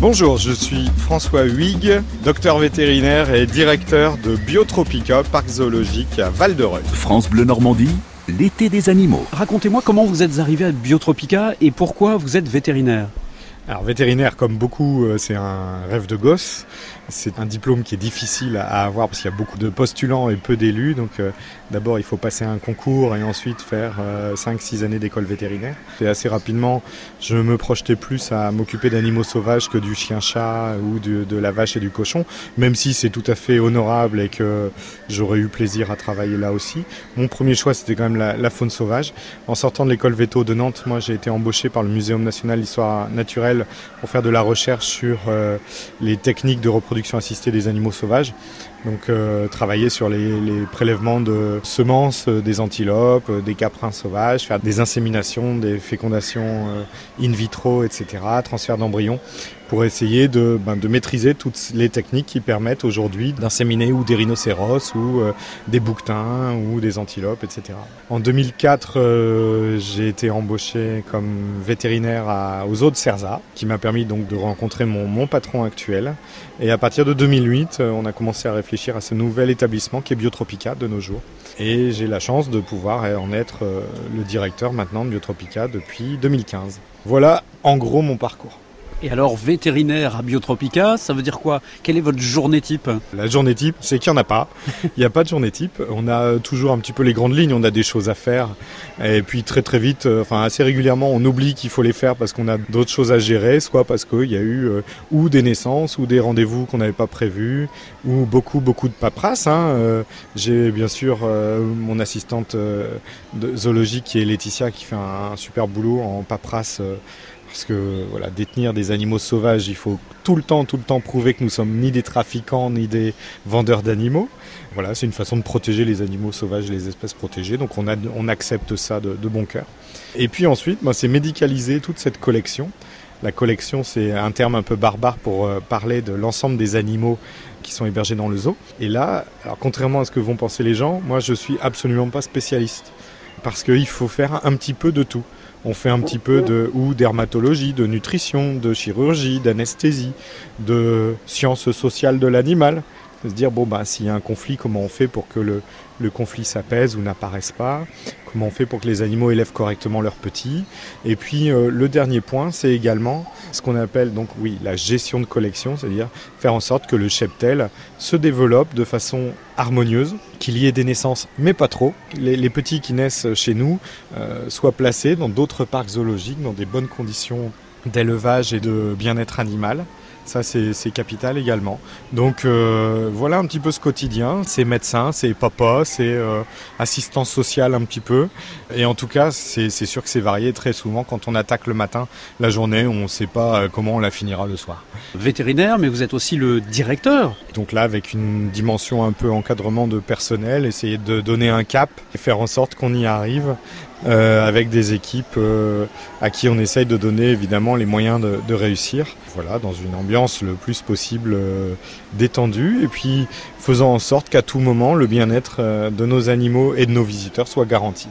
Bonjour, je suis François Huyghe, docteur vétérinaire et directeur de Biotropica, parc zoologique à Val-de-Reuil. France Bleu Normandie, l'été des animaux. Racontez-moi comment vous êtes arrivé à Biotropica et pourquoi vous êtes vétérinaire. Alors vétérinaire, comme beaucoup, euh, c'est un rêve de gosse. C'est un diplôme qui est difficile à avoir parce qu'il y a beaucoup de postulants et peu d'élus. Donc euh, d'abord, il faut passer un concours et ensuite faire 5-6 euh, années d'école vétérinaire. Et assez rapidement, je me projetais plus à m'occuper d'animaux sauvages que du chien-chat ou de, la vache et du cochon, même si c'est tout à fait honorable et que j'aurais eu plaisir à travailler là aussi. Mon premier choix, c'était quand même la, la faune sauvage. En sortant de l'école véto de Nantes, moi j'ai été embauché par le Muséum national d'histoire naturelle pour faire de la recherche sur euh, les techniques de reproduction assistée des animaux sauvages. Donc euh, travailler sur les, prélèvements de semences euh, des antilopes, des caprins sauvages, faire des inséminations, des fécondations in vitro, etc., transfert d'embryons pour essayer de, ben, de, maîtriser toutes les techniques qui permettent aujourd'hui d'inséminer ou des rhinocéros ou euh, des bouquetins ou des antilopes, etc. En 2004, euh, j'ai été embauché comme vétérinaire à, aux eaux de Cerza, qui m'a permis donc de rencontrer mon, mon, patron actuel. Et à partir de 2008, euh, on a commencé à réfléchir à ce nouvel établissement qui est Biotropica de nos jours. Et j'ai la chance de pouvoir en être le directeur maintenant de Biotropica depuis 2015. Voilà en gros mon parcours. Et alors, vétérinaire à Biotropica, ça veut dire quoi? Quelle est votre journée type? La journée type, c'est qu'il n'y en a pas. Il n'y a pas de journée type. On a toujours un petit peu les grandes lignes, on a des choses à faire. Et puis très très vite, euh, enfin assez régulièrement, on oublie qu'il faut les faire parce qu'on a d'autres choses à gérer, soit parce qu'il y a eu euh, ou des naissances, ou des rendez-vous qu'on n'avait pas prévus, ou beaucoup beaucoup de paperasse. Hein. Euh, j'ai bien sûr mon assistante de zoologique qui est Laetitia qui fait un, un super boulot en paperasse parce que voilà, détenir des animaux sauvages, il faut tout le temps, tout le temps prouver que nous sommes ni des trafiquants ni des vendeurs d'animaux. Voilà, c'est une façon de protéger les animaux sauvages, les espèces protégées. Donc on, accepte ça de, bon cœur. Et puis ensuite, c'est médicaliser toute cette collection. La collection, c'est un terme un peu barbare pour euh, parler de l'ensemble des animaux qui sont hébergés dans le zoo. Et là, contrairement à ce que vont penser les gens, moi, je suis absolument pas spécialiste parce qu'il faut faire un petit peu de tout. On fait un petit peu de ou dermatologie, de nutrition, de chirurgie, d'anesthésie, de sciences sociales de l'animal. Se dire bon bah s'il y a un conflit, comment on fait pour que le, le conflit s'apaise ou n'apparaisse pas? Comment on fait pour que les animaux élèvent correctement leurs petits? Et puis euh, le dernier point, c'est également ce qu'on appelle donc oui la gestion de collection, c'est-à-dire faire en sorte que le cheptel se développe de façon harmonieuse, qu'il y ait des naissances, mais pas trop. Les, petits qui naissent chez nous euh, soient placés dans d'autres parcs zoologiques, dans des bonnes conditions d'élevage et de bien-être animal. Ça, c'est capital également. Donc euh, voilà un petit peu ce quotidien. C'est médecin, c'est papa, c'est euh, assistance sociale un petit peu. Et en tout cas, c'est sûr que c'est varié très souvent. Quand on attaque le matin, la journée, on ne sait pas euh, comment on la finira le soir. Vétérinaire, mais vous êtes aussi le directeur. Donc là, avec une dimension un peu encadrement de personnel, essayer de donner un cap et faire en sorte qu'on y arrive euh, avec des équipes euh, à qui on essaye de donner évidemment les moyens de, réussir. Voilà, dans une ambiance le plus possible euh, détendue et puis faisant en sorte qu'à tout moment le bien-être de nos animaux et de nos visiteurs soit garanti.